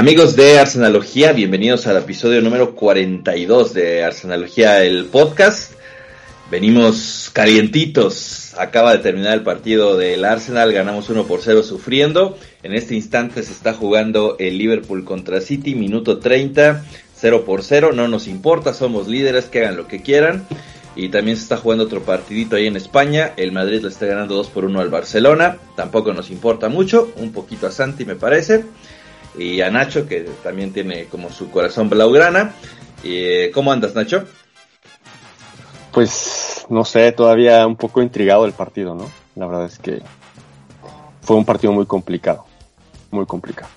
Amigos de Arsenalogía, bienvenidos al episodio número 42 de Arsenalogía, el podcast. Venimos calientitos. Acaba de terminar el partido del Arsenal, ganamos 1 por 0 sufriendo. En este instante se está jugando el Liverpool contra City, minuto 30, 0 por 0. No nos importa, somos líderes, que hagan lo que quieran. Y también se está jugando otro partidito ahí en España. El Madrid le está ganando 2 por 1 al Barcelona. Tampoco nos importa mucho. Un poquito a Santi me parece. Y a Nacho, que también tiene como su corazón blaugrana. Eh, ¿Cómo andas, Nacho? Pues no sé, todavía un poco intrigado el partido, ¿no? La verdad es que fue un partido muy complicado. Muy complicado.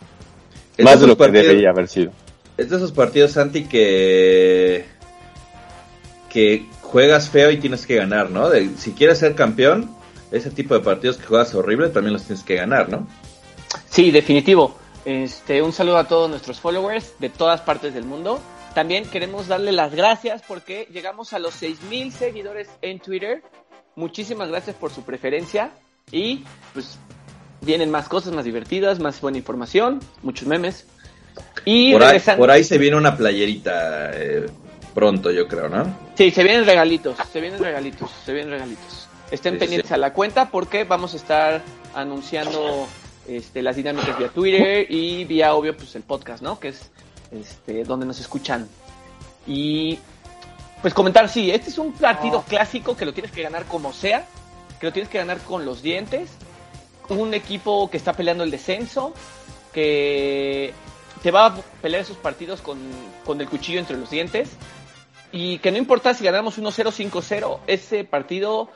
Más de lo que debería haber sido. Es de esos partidos, Santi, que. que juegas feo y tienes que ganar, ¿no? si quieres ser campeón, ese tipo de partidos que juegas horrible también los tienes que ganar, ¿no? Sí, definitivo. Este, un saludo a todos nuestros followers de todas partes del mundo. También queremos darle las gracias porque llegamos a los 6000 seguidores en Twitter. Muchísimas gracias por su preferencia y pues vienen más cosas más divertidas, más buena información, muchos memes. Y por, ahí, por ahí se viene una playerita eh, pronto, yo creo, ¿no? Sí, se vienen regalitos, se vienen regalitos, se vienen regalitos. Estén pendientes a la cuenta porque vamos a estar anunciando este, las dinámicas vía Twitter y vía, obvio, pues el podcast, ¿no? Que es este, donde nos escuchan. Y pues comentar, sí, este es un partido oh. clásico que lo tienes que ganar como sea, que lo tienes que ganar con los dientes. Un equipo que está peleando el descenso, que te va a pelear esos partidos con, con el cuchillo entre los dientes y que no importa si ganamos 1-0, 5-0, ese partido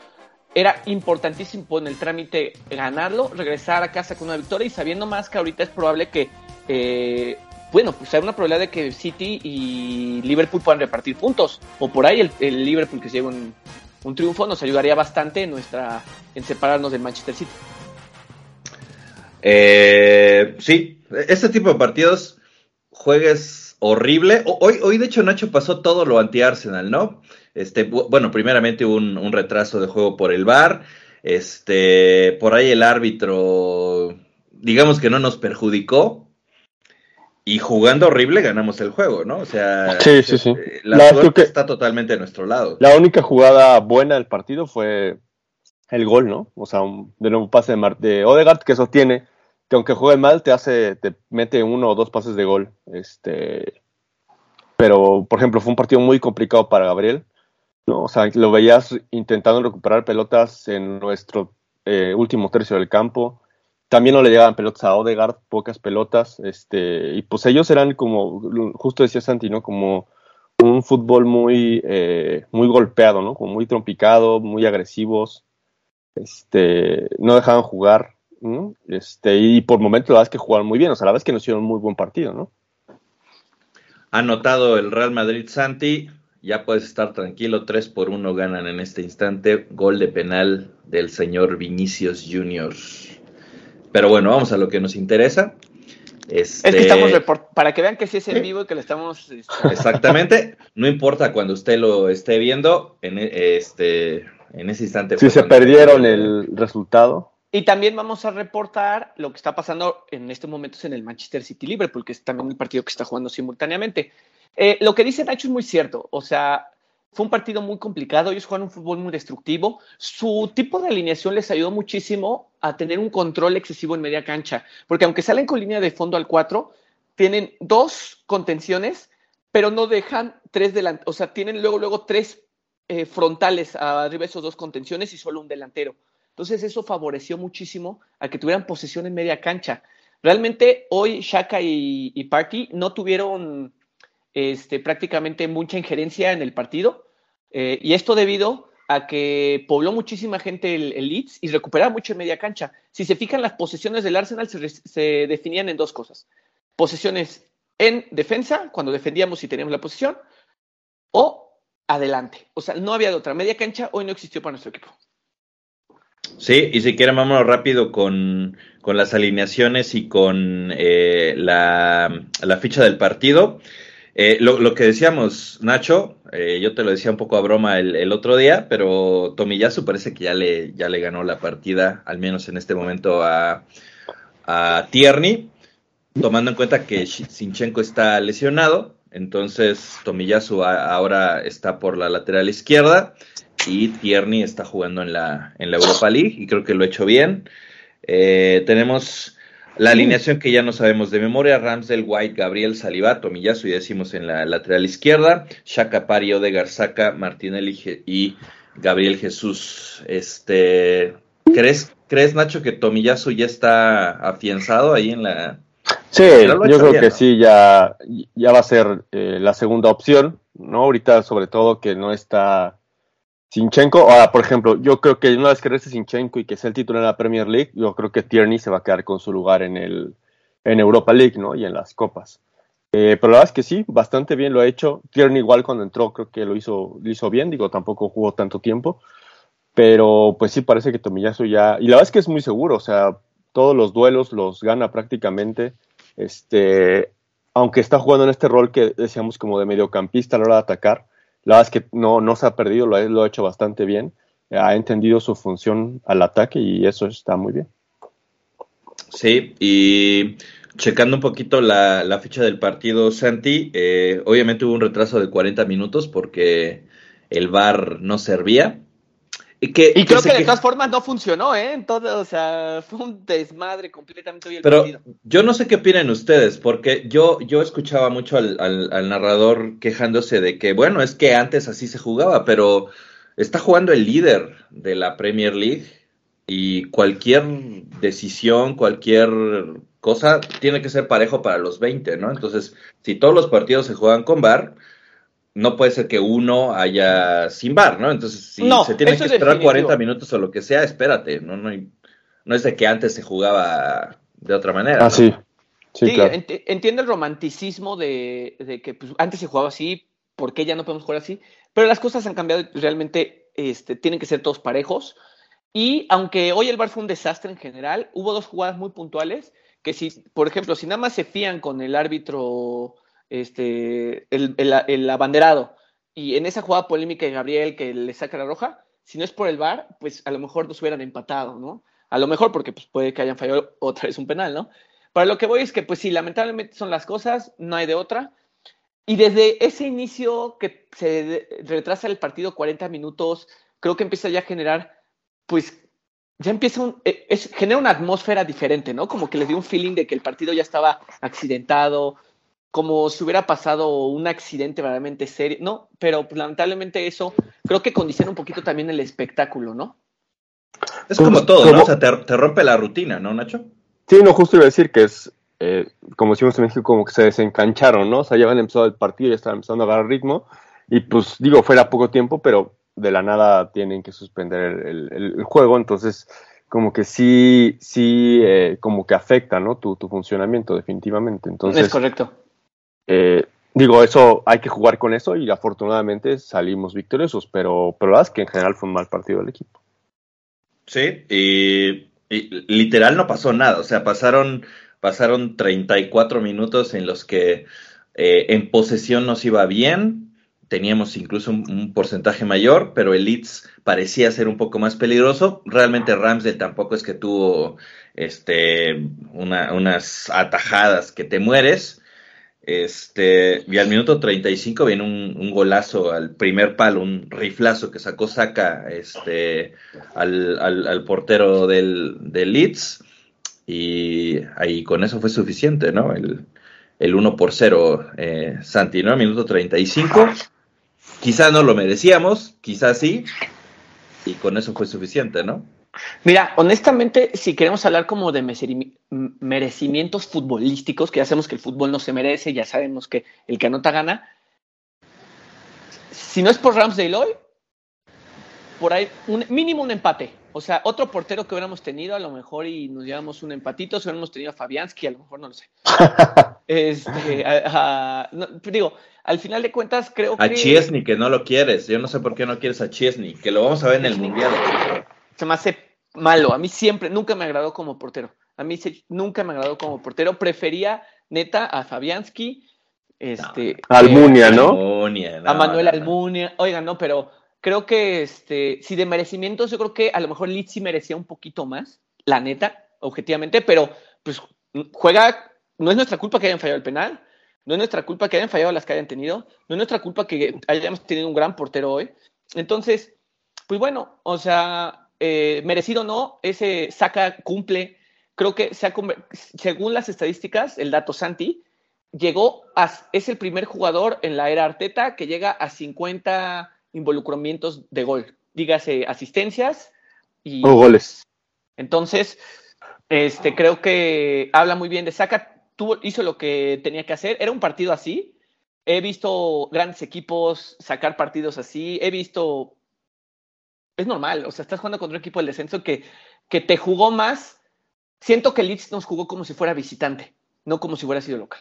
era importantísimo en el trámite ganarlo, regresar a casa con una victoria y sabiendo más que ahorita es probable que, eh, bueno, pues hay una probabilidad de que City y Liverpool puedan repartir puntos, o por ahí el, Liverpool que se lleve un, un, triunfo nos ayudaría bastante en, nuestra, en separarnos del Manchester City. Eh, sí, este tipo de partidos juegues horrible. Hoy, hoy, de hecho, Nacho pasó todo lo anti-Arsenal, ¿no? Este, bueno, primeramente un, un retraso de juego por el VAR. Este, por ahí el árbitro, digamos que no nos perjudicó. Y jugando horrible ganamos el juego, ¿no? O sea, sí, sí, sí. Eh, la, suerte está totalmente a nuestro lado. La única jugada buena del partido fue el gol, ¿no? O sea, un, de nuevo pase de, de Odegaard que sostiene que aunque juegue mal, te hace, te mete uno o dos pases de gol. Este, pero, por ejemplo, fue un partido muy complicado para Gabriel. ¿No? O sea, lo veías intentando recuperar pelotas en nuestro eh, último tercio del campo. También no le llegaban pelotas a Odegaard, pocas pelotas. Este, y pues ellos eran como, justo decía Santi, ¿no? Como un fútbol muy, eh, muy golpeado, ¿no? Como muy trompicado, muy agresivos. Este, no dejaban jugar. Este, y por momentos la verdad es que jugaron muy bien, o sea, la verdad es que nos hicieron un muy buen partido, ¿no? Ha notado el Real Madrid Santi, ya puedes estar tranquilo, 3 por 1 ganan en este instante, gol de penal del señor Vinicius Junior. Pero bueno, vamos a lo que nos interesa. Este... Es que estamos para que vean que sí es en vivo y que lo estamos. Este, Exactamente. No importa cuando usted lo esté viendo, en, e, este, en ese instante. Si se perdieron el resultado. Y también vamos a reportar lo que está pasando en estos momentos en el Manchester City Liverpool, que es también el partido que está jugando simultáneamente. Eh, lo que dice Nacho es muy cierto. O sea, fue un partido muy complicado. Ellos juegan un fútbol muy destructivo. Su tipo de alineación les ayudó muchísimo a tener un control excesivo en media cancha. Porque aunque salen con línea de fondo al 4, tienen dos contenciones, pero no dejan tres delanteros. O sea, tienen luego, luego tres eh, frontales arriba de esos dos contenciones y solo un delantero. Entonces eso favoreció muchísimo a que tuvieran posesión en media cancha. Realmente hoy Shaka y, Party no tuvieron este, prácticamente mucha injerencia en el partido eh, y esto debido a que pobló muchísima gente el, Leeds y recuperaba mucho en media cancha. Si se fijan, las posesiones del Arsenal se, definían en dos cosas. Posesiones en defensa, cuando defendíamos y teníamos la posición, o adelante. O sea, no había de otra. Media cancha hoy no existió para nuestro equipo. Sí, y si quieren vámonos rápido con, las alineaciones y con eh, la, ficha del partido. Eh, lo, que decíamos, Nacho, eh, yo te lo decía un poco a broma el, otro día, pero Tomiyasu parece que ya le, ya le ganó la partida, al menos en este momento, a, a Tierney. tomando en cuenta que Sinchenko está lesionado, entonces Tomiyasu ahora está por la lateral izquierda y Tierney está jugando en la, en la Europa League y creo que lo ha hecho bien. Eh, tenemos la alineación que ya no sabemos de memoria, Ramsdale, White, Gabriel, Saliba, Tomiyasu y decimos en la lateral izquierda, Shaka Pari, de Garzaka, Martinelli y Gabriel Jesús. Este, ¿crees, ¿Crees, Nacho, que Tomiyasu ya está afianzado ahí en la... Sí, yo creo que sí, ya, ya va a ser eh, la segunda opción, ¿no? Ahorita sobre todo que no está Sinchenko, ahora, por ejemplo, yo creo que una vez que reste Sinchenko y que sea el titular en la Premier League, yo creo que Tierney se va a quedar con su lugar en el en Europa League, ¿no? Y en las copas. Eh, pero la verdad es que sí, bastante bien lo ha hecho. Tierney igual cuando entró creo que lo hizo, lo hizo bien, digo, tampoco jugó tanto tiempo. Pero pues sí parece que Tomiyasu ya... Y la verdad es que es muy seguro, o sea, todos los duelos los gana prácticamente. Este, aunque está jugando en este rol que decíamos como de mediocampista a la hora de atacar, la verdad es que no, no se ha perdido, lo ha, hecho bastante bien. Ha entendido su función al ataque y eso está muy bien. Sí, y checando un poquito la, la ficha del partido, Santi, eh, obviamente hubo un retraso de 40 minutos porque el VAR no servía. Y, que, y creo que, de todas formas no funcionó, ¿eh? Entonces, o sea, fue un desmadre completamente hoy el Pero yo no sé qué opinan ustedes, porque yo, yo escuchaba mucho al, al, narrador quejándose de que, bueno, es que antes así se jugaba, pero está jugando el líder de la Premier League y cualquier decisión, cualquier cosa tiene que ser parejo para los 20, ¿no? Entonces, si todos los partidos se juegan con VAR, no puede ser que uno haya sin bar, ¿no? Entonces, si se tiene que esperar 40 minutos o lo que sea, espérate, no, no, no es de que antes se jugaba de otra manera. Ah, sí. Sí, claro. entiendo el romanticismo de, que pues, antes se jugaba así, ¿por qué ya no podemos jugar así? Pero las cosas han cambiado y realmente este, tienen que ser todos parejos. Y aunque hoy el bar fue un desastre en general, hubo dos jugadas muy puntuales que si, por ejemplo, si nada más se fían con el árbitro este, el, el, abanderado. Y en esa jugada polémica de Gabriel que le saca la roja, si no es por el VAR, pues a lo mejor nos hubieran empatado, ¿no? A lo mejor porque pues, puede que hayan fallado otra vez un penal, ¿no? Para lo que voy es que, pues sí, lamentablemente son las cosas, no hay de otra. Y desde ese inicio que se retrasa el partido 40 minutos, creo que empieza ya a generar, pues, ya empieza un, e, es, genera una atmósfera diferente, ¿no? Como que le dio un feeling de que el partido ya estaba accidentado, como si hubiera pasado un accidente verdaderamente serio. No, pero pues, lamentablemente eso creo que condiciona un poquito también el espectáculo, ¿no? Es como todo, ¿no? O sea, te, rompe la rutina, ¿no, Nacho? Sí, no, justo iba a decir que es, eh, como decimos en México, como que se desencancharon, ¿no? O sea, ya habían empezado el partido, ya estaban empezando a agarrar ritmo, y pues digo, fuera poco tiempo, pero de la nada tienen que suspender el, juego, entonces como que sí, sí, eh, como que afecta, ¿no? Tu, tu funcionamiento, definitivamente. Entonces, es correcto. Eh, digo, eso hay que jugar con eso y afortunadamente salimos victoriosos, pero, pero la verdad es que en general fue un mal partido del equipo. Sí, y, literal no pasó nada, o sea, pasaron, pasaron 34 minutos en los que eh, en posesión nos iba bien, teníamos incluso un, porcentaje mayor, pero el Leeds parecía ser un poco más peligroso. Realmente Ramsdale tampoco es que tuvo este, unas atajadas que te mueres. Este, y al minuto 35 viene un, un, golazo al primer palo, un riflazo que sacó Saca este, al, al, portero del, del, Leeds. Y ahí con eso fue suficiente, ¿no? El, el 1 por 0, eh, Santi, ¿no? Minuto 35. Quizás no lo merecíamos, quizás sí. Y con eso fue suficiente, ¿no? Mira, honestamente, si queremos hablar como de merecimientos futbolísticos, que ya sabemos que el fútbol no se merece, ya sabemos que el que anota gana, si no es por Ramsdale hoy, por ahí, un, mínimo un empate. O sea, otro portero que hubiéramos tenido, a lo mejor y nos llevamos un empatito, si hubiéramos tenido a Fabianski, a lo mejor no lo sé. este, digo, al final de cuentas creo que... A Chiesny, que no lo quieres. Yo no sé por qué no quieres a Chiesny, que lo vamos a ver en el Mundial. Se me hace malo. A mí siempre, nunca me agradó como portero. A mí nunca me agradó como portero. Prefería neta a Fabianski, este, Almunia, ¿no? a Manuel Almunia. Oigan, no, pero creo que este, si de merecimientos, yo creo que a lo mejor Litsi merecía un poquito más, la neta, objetivamente, pero pues juega no es nuestra culpa que hayan fallado el penal, no es nuestra culpa que hayan fallado las que hayan tenido, no es nuestra culpa que hayamos tenido un gran portero hoy. Entonces, pues bueno, o sea, eh, merecido o no, ese saca cumple. Creo que se según las estadísticas, el dato Santi, llegó a, es el primer jugador en la era Arteta que llega a 50 involucramientos de gol, dígase asistencias y o goles. Entonces, este, creo que habla muy bien de Saka, tuvo, hizo lo que tenía que hacer, era un partido así. He visto grandes equipos sacar partidos así, he visto es normal, o sea, estás jugando contra un equipo del descenso que, que te jugó más. Siento que Leeds nos jugó como si fuera visitante, no como si hubiera sido local.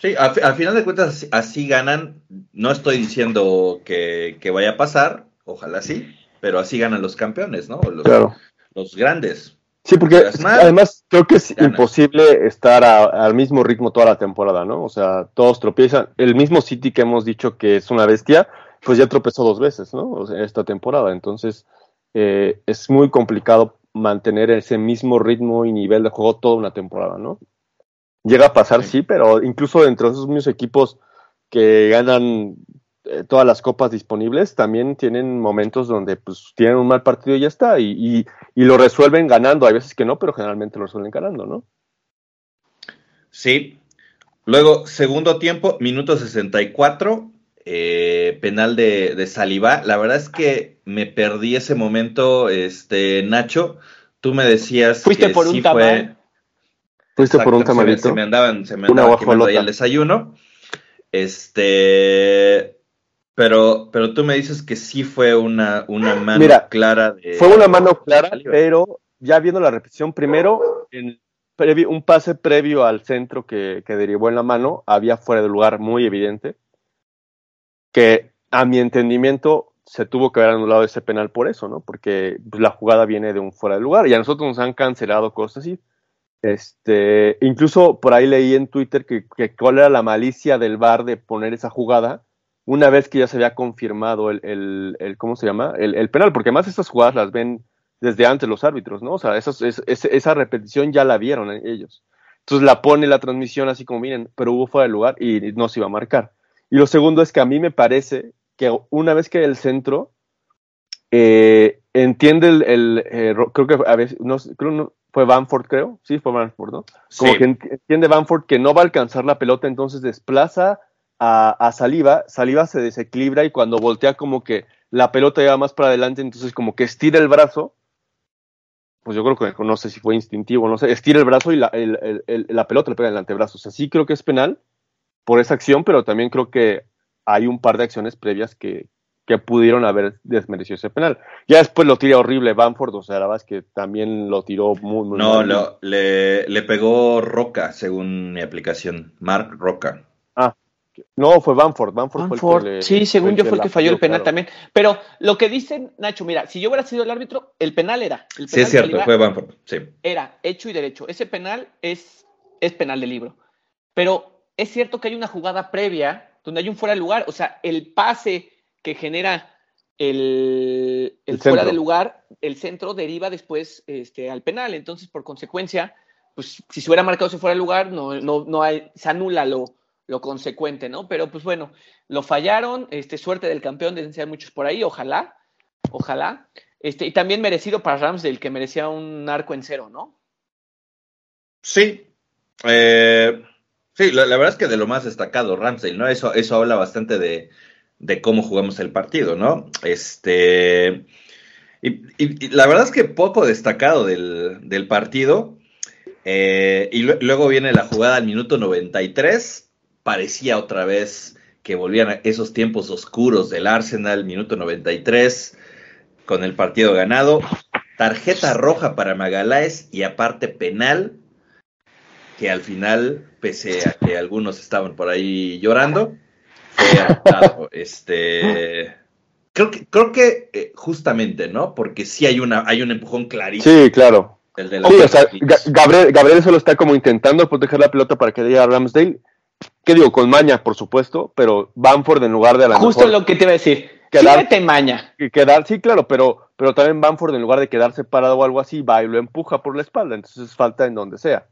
Sí, al, final de cuentas así ganan. No estoy diciendo que, vaya a pasar, ojalá sí, pero así ganan los campeones, ¿no? Los, claro. los grandes. Sí, porque además creo que es imposible estar al mismo ritmo toda la temporada, ¿no? O sea, todos tropiezan. El mismo City que hemos dicho que es una bestia, pues ya tropezó dos veces, ¿no? O sea, esta temporada. Entonces, eh, es muy complicado mantener ese mismo ritmo y nivel de juego toda una temporada, ¿no? Llega a pasar, sí, pero incluso dentro de esos mismos equipos que ganan eh, todas las copas disponibles, también tienen momentos donde pues tienen un mal partido y ya está, y, y, y, lo resuelven ganando. Hay veces que no, pero generalmente lo resuelven ganando, ¿no? Sí. Luego, segundo tiempo, minuto 64, eh, penal de, de Saliba. La verdad es que me perdí ese momento, este Nacho. Tú me decías Fuiste por un tamal. Fuiste por un tamalito. Se me, andaban, se me andaban quemando ahí el desayuno. Este, pero, pero tú me dices que sí fue una, una mano clara. De, fue una mano clara, pero ya viendo la repetición, primero, en un pase previo al centro que, que derivó en la mano, había fuera de lugar muy evidente que a mi entendimiento se tuvo que haber anulado ese penal por eso, ¿no? Porque pues, la jugada viene de un fuera de lugar y a nosotros nos han cancelado cosas así. Este, incluso por ahí leí en Twitter que, cuál era la malicia del VAR de poner esa jugada una vez que ya se había confirmado el, el, el ¿cómo se llama? El, el, penal, porque además estas jugadas las ven desde antes los árbitros, ¿no? O sea, esa, esa repetición ya la vieron ellos. Entonces la pone la transmisión así como, miren, pero hubo fuera de lugar y no se iba a marcar. Y lo segundo es que a mí me parece que una vez que el centro eh, entiende el, eh, creo que a veces, no, creo no, fue Banford, creo, sí, fue Banford, ¿no? Como que entiende Banford que no va a alcanzar la pelota, entonces desplaza a, a, Saliva, Saliva se desequilibra y cuando voltea como que la pelota lleva más para adelante, entonces como que estira el brazo, pues yo creo que no sé si fue instintivo, no sé, estira el brazo y la, el, el, la pelota le pega en el antebrazo, o sea, sí creo que es penal, por esa acción, pero también creo que hay un par de acciones previas que, que pudieron haber desmerecido ese penal. Ya después lo tira horrible Banford, o sea, la verdad es que también lo tiró muy, muy No, lo, le, le, pegó Roca, según mi aplicación. Mark Roca. Ah, no, fue Banford. Banford, fue el que le, sí, según yo fue el que falló el penal también. Pero lo que dicen, Nacho, mira, si yo hubiera sido el árbitro, el penal era. El penal sí, es cierto, fue Banford, sí. Era hecho y derecho. Ese penal es, es penal de libro. Pero es cierto que hay una jugada previa donde hay un fuera de lugar, o sea, el pase que genera el, fuera de lugar, el centro deriva después este, al penal, entonces por consecuencia, pues si se hubiera marcado ese fuera de lugar, no, no, no hay, se anula lo, lo consecuente, ¿no? Pero pues bueno, lo fallaron, este, suerte del campeón, deben ser muchos por ahí, ojalá, ojalá. Este, y también merecido para Ramsdale, que merecía un arco en cero, ¿no? Sí. Eh, Sí, la, verdad es que de lo más destacado, Ramsey, ¿no? Eso, eso habla bastante de, de cómo jugamos el partido, ¿no? Este. Y, la verdad es que poco destacado del, del partido. Eh, y luego viene la jugada al minuto 93. Parecía otra vez que volvían a esos tiempos oscuros del Arsenal, minuto 93, con el partido ganado. Tarjeta roja para Magaláes y aparte penal que al final, pese a que algunos estaban por ahí llorando, fue adaptado. este, creo que, creo que eh, justamente, ¿no? Porque sí hay una, hay un empujón clarísimo. Sí, claro. El de o sea, Gabriel, Gabriel solo está como intentando proteger la pelota para que llegue a Ramsdale. ¿Qué digo? Con maña, por supuesto, pero Banford en lugar de a la Justo lo que te iba a decir. Quedar, sí maña. Quedar, sí, claro, pero, pero también Banford en lugar de quedarse parado o algo así, va y lo empuja por la espalda, entonces falta en donde sea.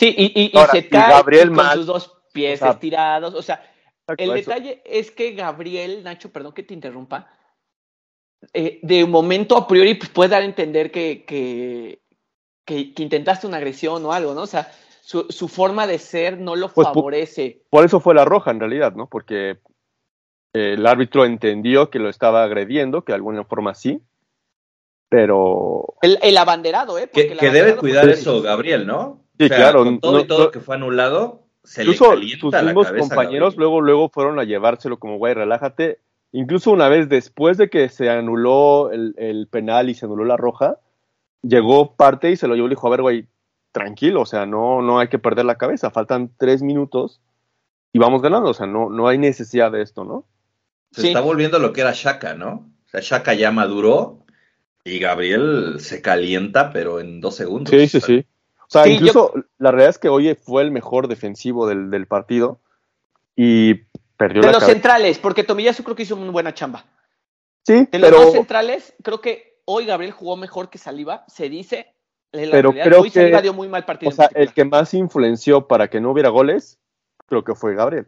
Sí, y, y, Ahora, se y cae Gabriel con mal. sus dos pies O sea, estirados. O sea, el eso. detalle es que Gabriel, Nacho, perdón que te interrumpa, eh, de momento a priori pues, puede dar a entender que, que, que- que intentaste una agresión o algo, ¿no? O sea, su, su forma de ser no lo Pues, pu- favorece. Por eso fue la roja en realidad, ¿no? Porque eh, el árbitro entendió que lo estaba agrediendo, que de alguna forma sí, pero El, el abanderado, ¿eh? Que, el debe cuidar eso Gabriel, ¿no? Sí, O sea, claro, Con todo no- y todo no- que fue anulado, se incluso le la mismos cabeza compañeros Gabriel. luego luego fueron a llevárselo como güey relájate incluso una vez después de que se anuló el, el penal y se anuló la roja llegó parte y se lo llevó y le dijo a ver güey tranquilo o sea no no hay que perder la cabeza faltan tres minutos y vamos ganando o sea no no hay necesidad de esto no Se Sí. está volviendo lo que era Shaka, ¿no? O sea, Shaka ya maduró y Gabriel se calienta, pero en dos segundos. sí sí sí sea Sí, incluso la realidad es que hoy fue el mejor defensivo del, del partido y perdió De la los cabeza centrales, porque Tomiyasu creo que hizo una buena chamba. sí De los pero dos centrales, creo que hoy Gabriel jugó mejor que Saliba, se dice. la Pero realidad, creo hoy que- Saliba dio muy mal partido. O sea, particular. el que más influenció para que no hubiera goles, creo que fue Gabriel.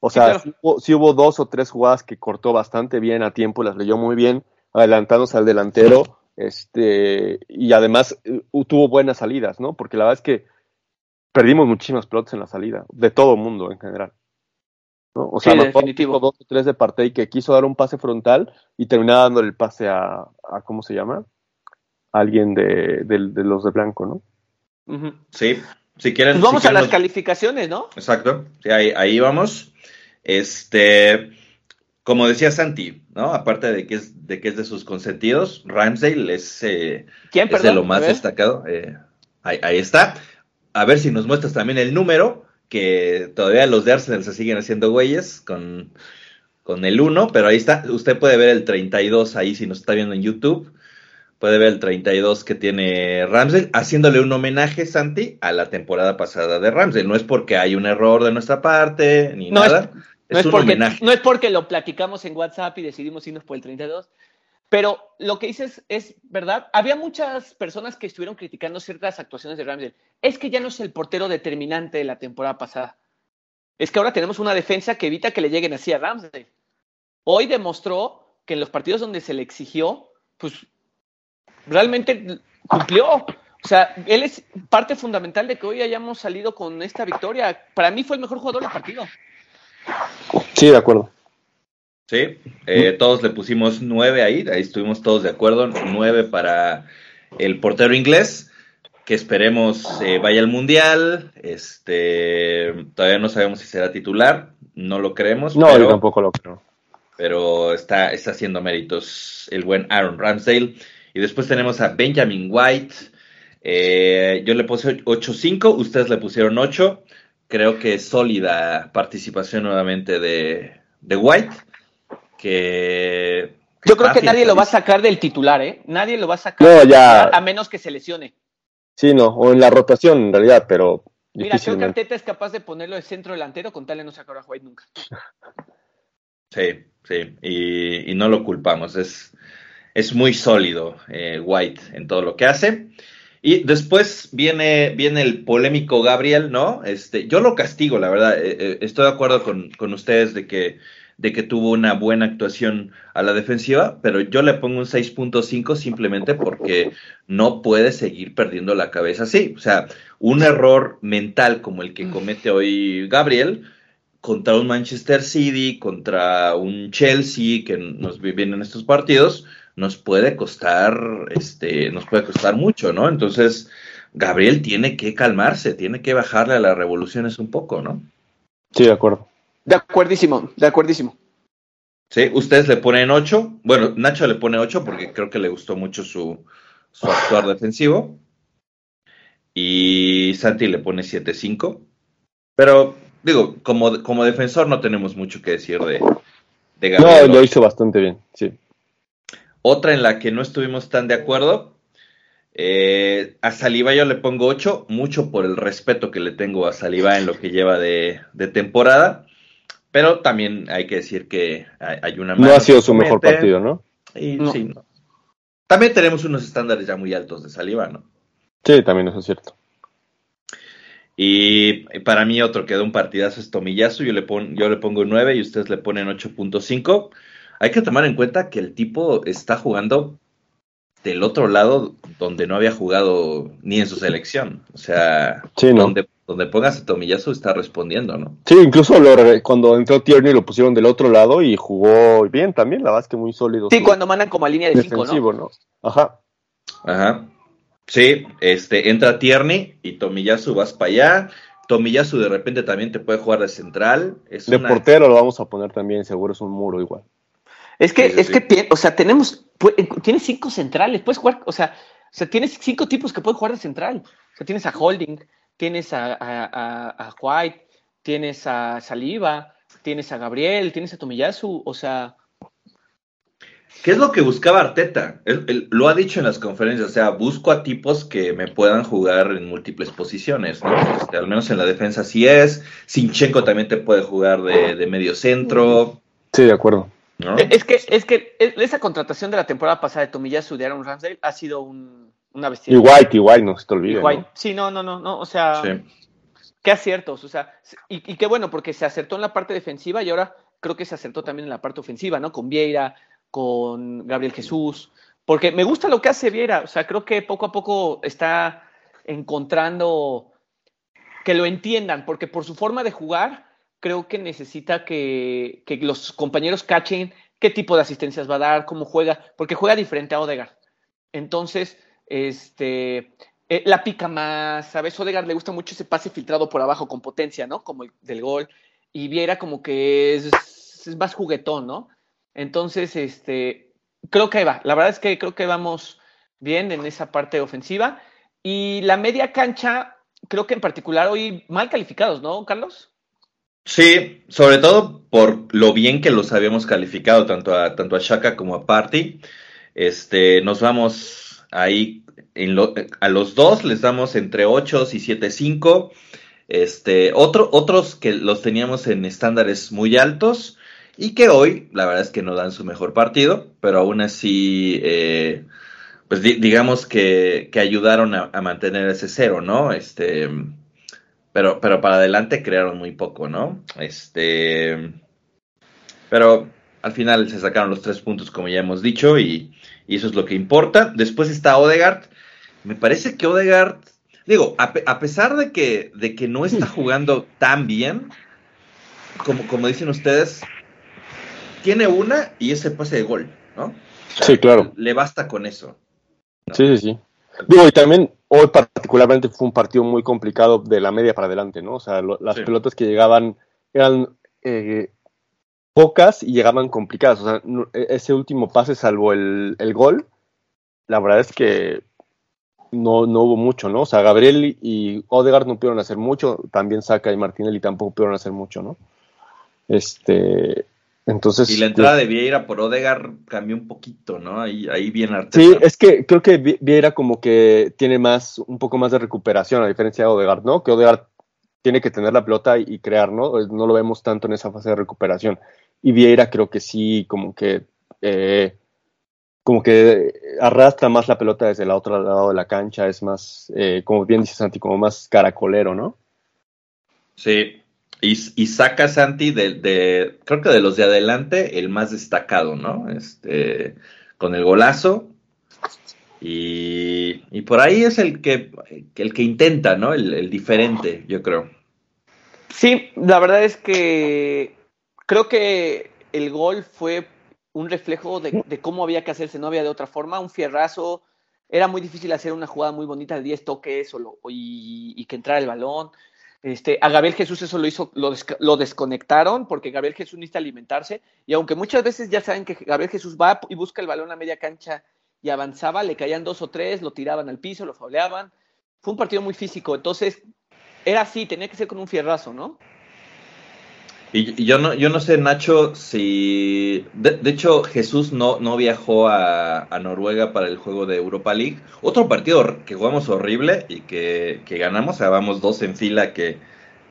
O Sí, sea, claro. sí, hubo, sí hubo dos o tres jugadas que cortó bastante bien a tiempo, las leyó muy bien, adelantándose al delantero, este, y además eh, tuvo buenas salidas, ¿no? Porque la verdad es que perdimos muchísimas pelotas en la salida, de todo el mundo en general. ¿no? O sea, Sí, definitivo. dos o tres de Partey que quiso dar un pase frontal y terminaba dándole el pase a, a ¿cómo se llama? Alguien de, de- de los de blanco, ¿no? Sí, si quieren. Pues vamos si a las calificaciones, ¿no? Exacto, sí, ahí, ahí vamos. Este, como decía Santi, ¿no? Aparte de que es de, que es de sus consentidos, Ramsdale es, eh, ¿Quién, es de lo más destacado. eh, ahí, ahí está. A ver si nos muestras también el número, que todavía los de Arsenal se siguen haciendo güeyes con, con el 1, pero ahí está. Usted puede ver el 32 ahí si nos está viendo en YouTube. Puede ver el 32 que tiene Ramsey, haciéndole un homenaje, Santi, a la temporada pasada de Ramsey. No es porque hay un error de nuestra parte, ni No nada. Es, No es, un porque, homenaje. no es porque lo platicamos en WhatsApp y decidimos irnos por el 32, pero lo que dices es verdad. Había muchas personas que estuvieron criticando ciertas actuaciones de Ramsey. Es que ya no es el portero determinante de la temporada pasada. Es que ahora tenemos una defensa que evita que le lleguen así a Ramsey. Hoy demostró que en los partidos donde se le exigió, pues realmente cumplió. O sea, él es parte fundamental de que hoy hayamos salido con esta victoria. Para mí fue el mejor jugador del partido. Sí, de acuerdo. Sí, eh, todos le pusimos nueve ahí, ahí estuvimos todos de acuerdo, nueve para el portero inglés, que esperemos eh, vaya al mundial, este, todavía no sabemos si será titular, no lo creemos, No, pero, yo tampoco lo creo. pero está, está haciendo méritos el buen Aaron Ramsdale. Y después tenemos a Benjamin White, eh, yo le puse 8-5, ustedes le pusieron 8, creo que sólida participación nuevamente de, de White que Yo creo que nadie lo va a sacar del titular, ¿eh? Nadie lo va a sacar No, ya. a menos que se lesione. Sí, no, o en la rotación en realidad, pero Mira, creo que. Arteta es capaz de ponerlo de centro delantero con tal de no sacar a White nunca. Sí, sí, y, y no lo culpamos, es, es muy sólido eh, White en todo lo que hace. Y después viene, viene el polémico Gabriel, ¿no? Este, yo lo castigo, la verdad, eh, eh, estoy de acuerdo con, con ustedes de que, de que tuvo una buena actuación a la defensiva, pero yo le pongo un 6.5 simplemente porque no puede seguir perdiendo la cabeza así. O sea, un error mental como el que comete hoy Gabriel, contra un Manchester City, contra un Chelsea que nos vienen en estos partidos, nos puede costar, este, nos puede costar mucho, ¿no? Entonces, Gabriel tiene que calmarse, tiene que bajarle a las revoluciones un poco, ¿no? Sí, de acuerdo. De acuerdísimo, de acuerdísimo. Sí, ustedes le ponen 8. Bueno, Nacho le pone 8 porque creo que le gustó mucho su, su actuar defensivo. Y Santi le pone 7-5. Pero, digo, como, como defensor no tenemos mucho que decir de, de No, Gabriel. lo hizo bastante bien, sí. Otra en la que no estuvimos tan de acuerdo. eh, a Saliba yo le pongo 8, mucho por el respeto que le tengo a Saliba en lo que lleva de, de temporada. Pero también hay que decir que hay, una No ha sido su mejor partido, ¿no? Y No. sí, no. También tenemos unos estándares ya muy altos de Saliba, ¿no? Sí, también eso es cierto. Y para mí otro que da un partidazo es Tomillazo, yo le, pon, yo le pongo 9 y ustedes le ponen 8.5. Hay que tomar en cuenta que el tipo está jugando del otro lado donde no había jugado ni en su selección. O sea, donde, donde pongas a Tomillazo está respondiendo, ¿no? Sí, incluso cuando entró Tierney lo pusieron del otro lado y jugó bien también, la verdad es que muy sólido. Sí, cuando mandan como a línea de 5, ¿no? ¿no? Ajá. Ajá. Sí, este, entra Tierney y Tomiyasu vas para allá. Tomiyasu de repente también te puede jugar de central. de portero lo vamos a poner también, seguro es un muro igual. Es que, es que, o sea, tenemos, tienes cinco centrales, puedes jugar, o sea, o sea, tienes cinco tipos que pueden jugar de central. O sea, tienes a Holding, tienes a, a, White, tienes a Saliva, tienes a Gabriel, tienes a Tomiyasu, o sea, ¿Qué es lo que buscaba Arteta? Él, lo ha dicho en las conferencias, o sea, busco a tipos que me puedan jugar en múltiples posiciones, ¿no? Este, al menos en la defensa sí es. Sinchenko también te puede jugar de, medio centro. Sí, de acuerdo. Es que, es que esa contratación de la temporada pasada de Tomiyasu de Aaron Ramsdale ha sido una bestialidad. Y White, igual, no se te olvide. Sí, no, no, no, no, o sea, qué aciertos, o sea, y, y, qué bueno, porque se acertó en la parte defensiva y ahora creo que se acertó también en la parte ofensiva, ¿no? Con Vieira, con Gabriel Jesús, porque me gusta lo que hace Viera, o sea, creo que poco a poco está encontrando que lo entiendan, porque por su forma de jugar, creo que necesita que, los compañeros cachen qué tipo de asistencias va a dar, cómo juega, porque juega diferente a Odegaard. Entonces, este, eh, la pica más, ¿sabes? Odegaard le gusta mucho ese pase filtrado por abajo con potencia, ¿no? Como el del gol. Y Viera como que es, es más juguetón, ¿no? Entonces, este, creo que va. La verdad es que creo que vamos bien en esa parte ofensiva. Y la media cancha, creo que en particular hoy mal calificados, ¿no, Carlos? Sí, sobre todo por lo bien que los habíamos calificado, tanto a, tanto a Shaka como a Party. Este, nos vamos ahí en a los dos les damos entre 8 y 7.5. Este, otro, otros que los teníamos en estándares muy altos y que hoy, la verdad es que no dan su mejor partido, pero aún así, eh, pues digamos que, ayudaron a, mantener ese cero, ¿no? Este, pero, pero para adelante crearon muy poco, ¿no? Este, pero al final se sacaron los tres puntos, como ya hemos dicho, y, eso es lo que importa. Después está Odegaard. Me parece que Odegaard, digo, a, a pesar de que, de que no está jugando tan bien, como, como dicen ustedes, tiene una y ese pase de gol, ¿no? sí, claro. Le basta con eso. Sí, sí, sí. Digo, y también hoy particularmente fue un partido muy complicado de la media para adelante, ¿no? O sea, las pelotas que llegaban eran eh, pocas y llegaban complicadas. O sea, e, ese último pase, salvo el, el, gol, la verdad es que no, no hubo mucho, ¿no? O sea, Gabriel y Odegaard no pudieron hacer mucho, también Saca y Martinelli tampoco pudieron hacer mucho, ¿no? Este, entonces, y la entrada pues de Vieira por Odegar cambió un poquito, ¿no? Ahí, ahí viene Arteta. Sí, es que creo que Vieira como que tiene más, un poco más de recuperación, a diferencia de Odegaard, ¿no? Que Odegaard tiene que tener la pelota y, crear, ¿no? No lo vemos tanto en esa fase de recuperación. Y Vieira creo que sí, como que, eh, como que arrastra más la pelota desde el otro lado de la cancha, es más, eh, como bien dice Santi, como más caracolero, ¿no? Sí, y, saca Santi de, creo que de los de adelante, el más destacado, ¿no? Este, con el golazo. Y, y por ahí es el que, el que intenta, ¿no? El, diferente, yo creo. Sí, la verdad es que creo que el gol fue un reflejo de, cómo había que hacerse, no había de otra forma, un fierrazo, era muy difícil hacer una jugada muy bonita de 10 toques o y, y, que entrara el balón. Este, a Gabriel Jesús eso lo hizo, lo, desconectaron porque Gabriel Jesús necesita alimentarse y aunque muchas veces ya saben que Gabriel Jesús va y busca el balón a media cancha y avanzaba, le caían dos o tres, lo tiraban al piso, lo fauleaban. Fue un partido muy físico, entonces era así, tenía que ser con un fierrazo, ¿no? Y, yo no, yo no sé, Nacho, si. De, hecho, Jesús no, no viajó a, Noruega para el juego de Europa League. Otro partido que jugamos horrible y que, ganamos. O sea, vamos dos en fila que,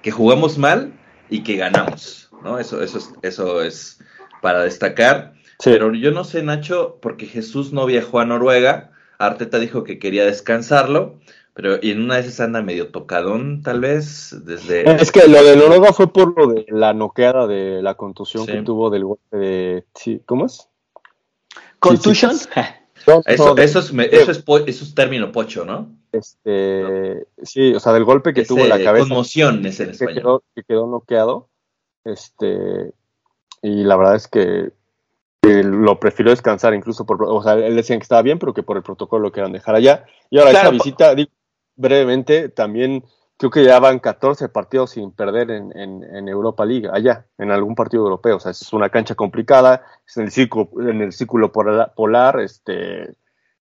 que jugamos mal y que ganamos. ¿no? Eso, eso, es, eso es para destacar. Pero yo no sé, Nacho, porque Jesús no viajó a Noruega. Arteta dijo que quería descansarlo. Pero y en una de esas anda medio tocadón, tal vez, desde... Es que lo de Noruega fue por lo de la noqueada de la contusión que tuvo del golpe de... Sí, ¿Cómo es? ¿Contusion? eso, eso, es, eso, es, eso es término pocho, ¿no? Este, sí, o sea, del golpe que tuvo en la cabeza. Conmoción es en español. Que quedó, que quedó noqueado. Este, y la verdad es que lo prefirió descansar incluso por, o sea, él decía que estaba bien, pero que por el protocolo lo querían dejar allá. Y ahora esa visita, brevemente, también creo que ya van 14 partidos sin perder en, en, Europa League, allá, en algún partido europeo. O sea, es una cancha complicada, es en el círculo, en el círculo polar, este,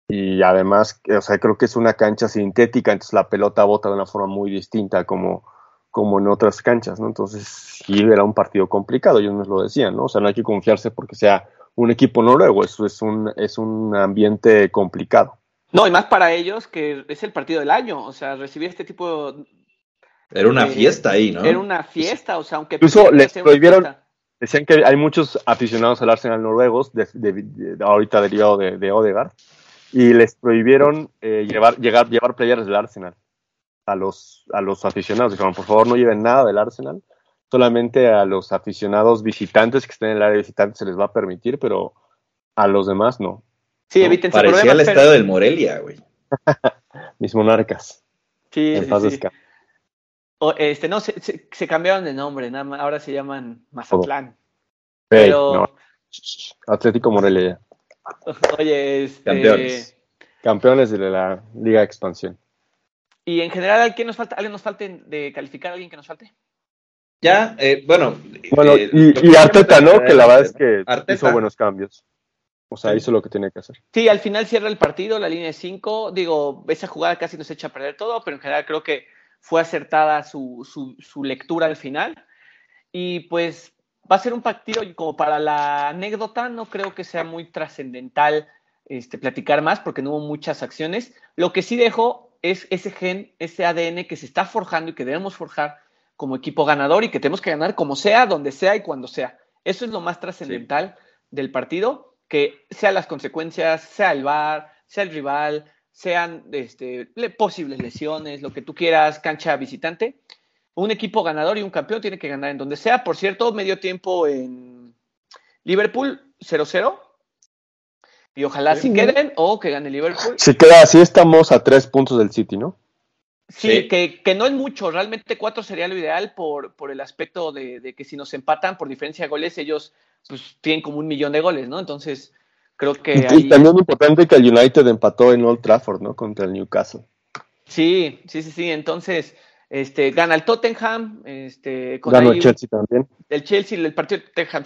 y además, o sea, creo que es una cancha sintética, entonces la pelota bota de una forma muy distinta como, como en otras canchas, ¿no? Entonces, sí era un partido complicado, ellos nos lo decían, ¿no? O sea, no hay que confiarse porque sea un equipo noruego, eso es un, es un ambiente complicado. No, y más para ellos que es el partido del año, o sea, recibir este tipo... Era una fiesta ahí, ¿no? Era una fiesta, o sea, aunque... Incluso les prohibieron, decían que hay muchos aficionados al Arsenal noruegos, de, ahorita derivado de, de Odegaard, y les prohibieron eh, llevar, llegar, llevar playeras del Arsenal a los, a los aficionados. Dijeron, por favor, no lleven nada del Arsenal, solamente a los aficionados visitantes que estén en el área visitante se les va a permitir, pero a los demás no. Sí, eviten Parecía el estado del Morelia, güey. Mis monarcas. Sí, sí, este, no, se, se, cambiaron de nombre, nada más, ahora se llaman Mazatlán. pero... Atlético Morelia. Oye, este... campeones. Campeones de la Liga de Expansión. Y en general, ¿alguien nos falta? ¿Alguien nos falte de calificar? ¿Alguien que nos falte? Ya, eh, bueno. Bueno, eh, y, Arteta, ¿no? Que la verdad es que hizo buenos cambios. O sea, hizo lo que tenía que hacer. Sí, al final cierra el partido, la línea de 5. Digo, esa jugada casi nos echa a perder todo, pero en general creo que fue acertada su, su, su lectura al final. Y pues va a ser un partido como para la anécdota, no creo que sea muy trascendental este, platicar más porque no hubo muchas acciones. Lo que sí dejo es ese gen, ese ADN que se está forjando y que debemos forjar como equipo ganador y que tenemos que ganar como sea, donde sea y cuando sea. Eso es lo más trascendental del partido, que sean las consecuencias, sea el VAR, sea el rival, sean este, posibles lesiones, lo que tú quieras, cancha visitante un equipo ganador y un campeón tiene que ganar en donde sea. Por cierto, medio tiempo en Liverpool 0-0. Y ojalá si queden o que gane Liverpool. Si queda así, estamos a tres puntos del City, ¿no? Sí, Que, que, no es mucho. Realmente cuatro sería lo ideal por, por el aspecto de, que si nos empatan por diferencia de goles, ellos pues tienen como un millón de goles, ¿no? Entonces, creo que. Y, también es importante que el United empató en Old Trafford, ¿no? Contra el Newcastle. Sí, sí, sí, sí. Entonces, este, gana el Tottenham. Este, con el Chelsea también. El Chelsea, el partido de Tottenham,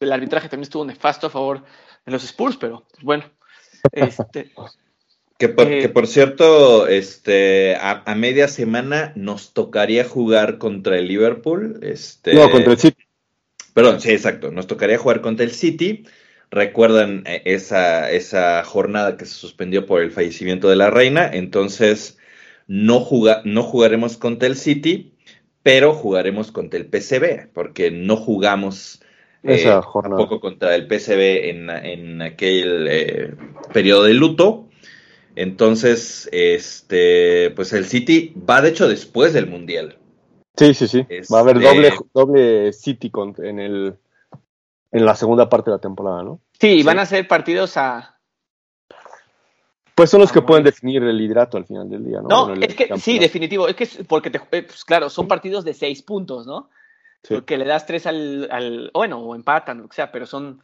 el arbitraje también estuvo nefasto a favor de los Spurs, pero pues, bueno. Este, que, por, que, por, cierto, este, a, media semana nos tocaría jugar contra el Liverpool. Este, no, contra el City. Perdón, sí, exacto. Nos tocaría jugar contra el City. Recuerdan eh, esa, esa jornada que se suspendió por el fallecimiento de la reina. Entonces, no, no jugaremos contra el City, pero jugaremos contra el PCB, porque no jugamos eh, tampoco contra el PCB en, aquel eh, periodo de luto. Entonces, este, pues el City va de hecho después del Mundial. Sí, sí, sí. va a haber doble, doble City en, el, en la segunda parte de la temporada, ¿no? sí, van a ser partidos a, pues son los que pueden definir el hidrato al final del día, ¿no? No, es que sí, definitivo. Es que porque, te, eh, pues claro, son partidos de seis puntos, ¿no? Porque le das tres al, al, bueno, o empatan, o sea, pero son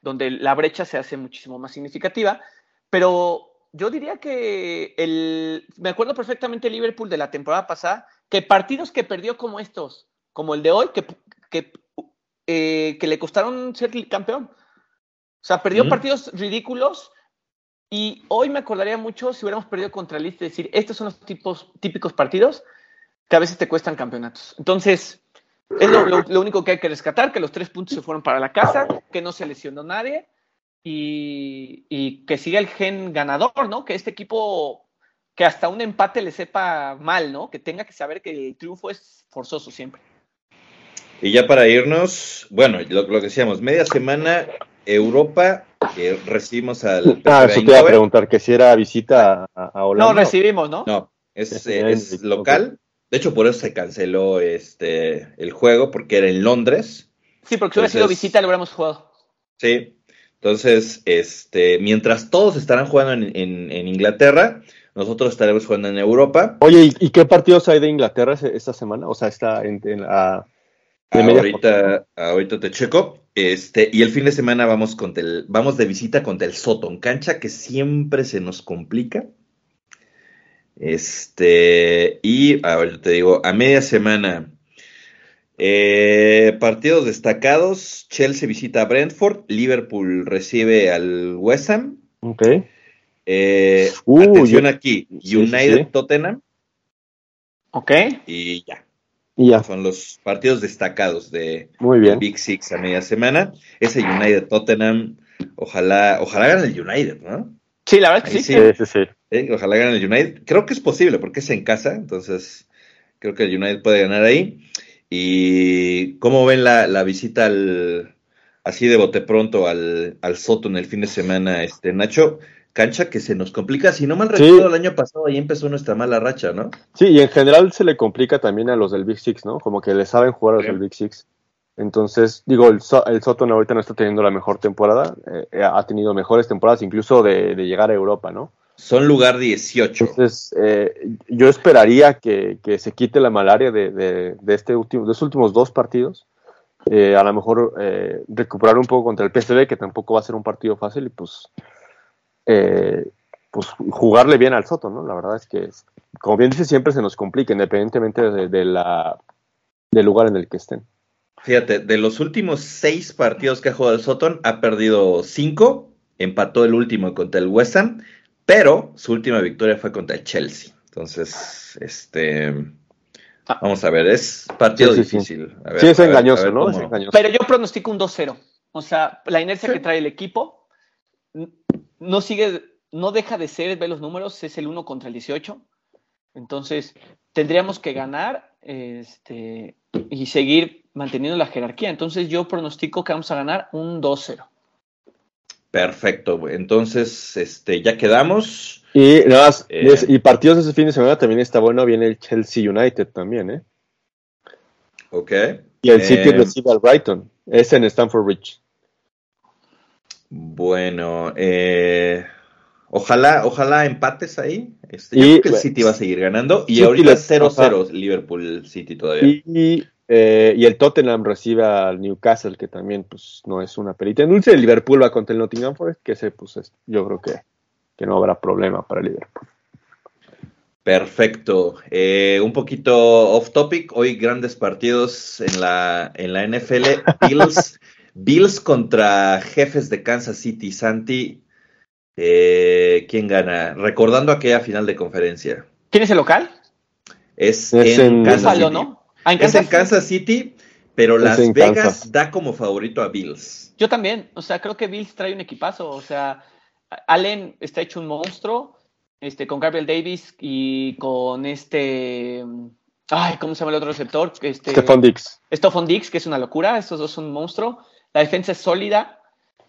donde la brecha se hace muchísimo más significativa. Pero yo diría que el, me acuerdo perfectamente Liverpool de la temporada pasada, que partidos que perdió como estos, como el de hoy, que, que, eh, que le costaron ser campeón. O sea, perdió partidos ridículos y hoy me acordaría mucho si hubiéramos perdido contra el Leeds, decir, estos son los tipos, típicos partidos que a veces te cuestan campeonatos. Entonces, es lo, único que hay que rescatar, que los tres puntos se fueron para la casa, que no se lesionó nadie y, que siga el gen ganador, ¿no? Que este equipo, que hasta un empate le sepa mal, ¿no? Que tenga que saber que el triunfo es forzoso siempre. Y ya para irnos, bueno, lo, lo que decíamos, media semana Europa recibimos al Ah, eso te iba a preguntar, que si era visita a, Holanda. No, recibimos, ¿no? No, Es, es local. De hecho, por eso se canceló este el juego, porque era en Londres. Sí, porque si hubiera sido visita, lo hubiéramos jugado. Sí. Entonces, este, mientras todos estarán jugando en, en, Inglaterra, nosotros estaremos jugando en Europa. Oye, ¿y, qué partidos hay de Inglaterra esta semana? O sea, está en, la... ahorita, ahorita te checo. Este, y el fin de semana vamos, con el, vamos de visita contra el Soton, cancha que siempre se nos complica. Este, y ahora te digo, a media semana, eh, partidos destacados: Chelsea visita a Brentford, Liverpool recibe al West Ham. Ok. Eh, uh, atención aquí: United Tottenham. Ok. Y ya. Y ya. Son los partidos destacados de Muy bien. Big Six a media semana. Ese United Tottenham, ojalá, ojalá gane el United, ¿no? Sí, la verdad que sí. Sí, sí, sí. Ojalá gane el United. Creo que es posible porque es en casa, entonces creo que el United puede ganar ahí. ¿Y cómo ven la, visita al, así de bote pronto al, Soto en el fin de semana, este Nacho? Cancha que se nos complica, si no mal recuerdo, el año pasado ahí empezó nuestra mala racha, ¿no? Sí, y en general se le complica también a los del Big Six, ¿no? Como que le saben jugar a los del Big Six. Entonces, digo, el, el Soton ahorita no está teniendo la mejor temporada, eh, ha tenido mejores temporadas incluso de, llegar a Europa, ¿no? Son lugar 18. Entonces, eh, yo esperaría que, se quite la malaria de, este último, de estos últimos dos partidos. Eh, a lo mejor recuperar un poco contra el PSV, que tampoco va a ser un partido fácil, y pues, pues jugarle bien al Soto, ¿no? La verdad es que, como bien dice, siempre se nos complica, independientemente de, la, del lugar en el que estén. Fíjate, de los últimos seis partidos que ha jugado el Soton, ha perdido cinco, empató el último contra el West Ham, pero su última victoria fue contra el Chelsea. Entonces, este, ah. vamos a ver, es partido difícil. Sí, es engañoso, ¿no? Pero yo pronostico un 2-0. O sea, la inercia que trae el equipo no sigue, no deja de ser, ve los números, es el 1 contra el 18. Entonces, tendríamos que ganar este, y seguir manteniendo la jerarquía. Entonces yo pronostico que vamos a ganar un 2-0. Perfecto, entonces este, ya quedamos. Y nada eh, y partidos ese fin de semana también está bueno, viene el Chelsea United también, ¿eh? Ok. Y el City eh, recibe al Brighton, es en Stamford Bridge. Bueno, eh, ojalá, ojalá empates ahí. Este, yo creo que el City va a seguir ganando. Y ahorita 0-0 Liverpool City todavía. Y eh, y el Tottenham recibe al Newcastle, que también pues no es una perita en dulce. El Liverpool va contra el Nottingham Forest, que ese pues yo creo que, que no habrá problema para el Liverpool. Perfecto. Eh, un poquito off topic. Hoy grandes partidos en la, en la NFL. Bills, Bills contra jefes de Kansas City. Santi, eh, ¿quién gana? Recordando aquella final de conferencia. ¿Quién es el local? Es, en, Kansas City. ¿no? Ah, es en Kansas City, pero Las Vegas da como favorito a Bills. Yo también, o sea, creo que Bills trae un equipazo, o sea, Allen está hecho un monstruo, este, con Gabriel Davis y con este, ay, ¿cómo se llama el otro receptor? Este, Stephon Dix. Stephon Dix, que es una locura, estos dos son un monstruo. La defensa es sólida.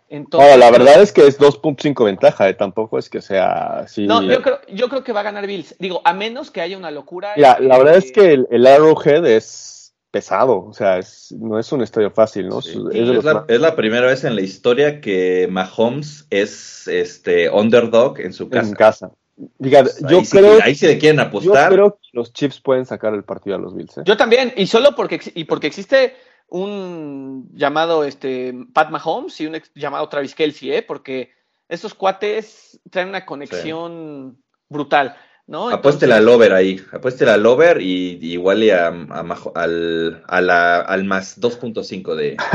Entonces, Ahora, la verdad es que es 2.5 ventaja, ¿eh? tampoco es que sea así. No, yo creo, yo creo que va a ganar Bills. Digo, a menos que haya una locura. la verdad es que el, Arrowhead es pesado, o sea, no es un estadio fácil, ¿no? es, la, primera vez en la historia que Mahomes es este underdog en su casa. En casa. Diga, pues yo creo, ahí le quieren apostar. Yo creo que los Chips pueden sacar el partido a los Bills. ¿eh? Yo también, y solo porque, y porque existe un llamado este, Pat Mahomes y un llamado Travis Kelsey, ¿eh? porque estos cuates traen una conexión brutal. ¿No? Apuéstela al over ahí, apuéstela al over y, igual a, al, al más 2.5 de...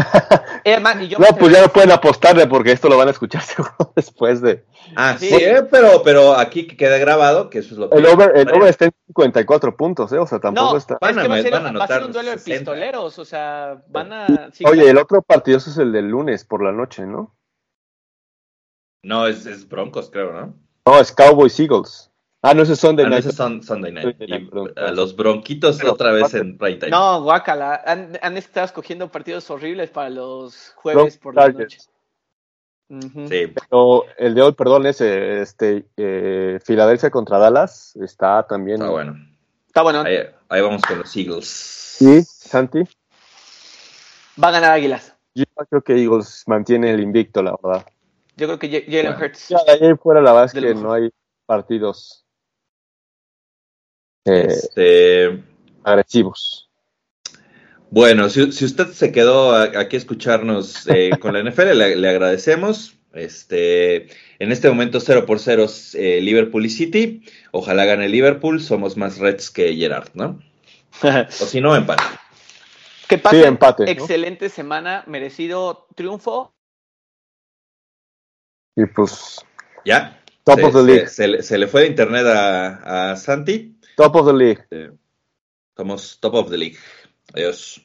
Eh, no, pues ya no pueden apostarle porque esto lo van a escuchar seguro después de... Ah, sí, eh, pero, pero aquí queda grabado que eso es lo que... El over, el over está en 54 puntos, ¿eh? O sea, tampoco está... Van a, va a ser un duelo de pistoleros, o sea, van a... Oye, el otro partido es el del lunes por la noche, ¿no? No, es, es Broncos, creo, ¿no? No, es Cowboys Eagles. Ah, no, esos son de ah, son Sunday Night. los bronquitos otra vez en prime time. No, guácala. Han, estado escogiendo partidos horribles para los jueves por la noche. Sí. Pero el de hoy, perdón, ese, este, eh, Filadelfia contra Dallas está también. Está bueno. Está bueno. Ahí, ahí vamos con los Eagles. Sí, Santi. Va a ganar Águilas. Yo creo que Eagles mantiene el invicto, la verdad. Yo creo que Jalen Bueno. Hurts. Ya de ahí fuera, la verdad es De que no hay partidos eh, Este, agresivos. bueno, si, si usted se quedó aquí a escucharnos eh, con la NFL, le, le agradecemos. Este, en este momento 0 por 0 eh, Liverpool y City. Ojalá gane Liverpool. Somos más Reds que Gerard, ¿no? O si no, empate. que Sí, pase empate. ¿no? excelente semana, merecido triunfo. Y pues, ¿Ya? top se, of the se- league. se le- se le fue de internet a, a Santi. Top of the league. Eh, somos top of the league. Adiós.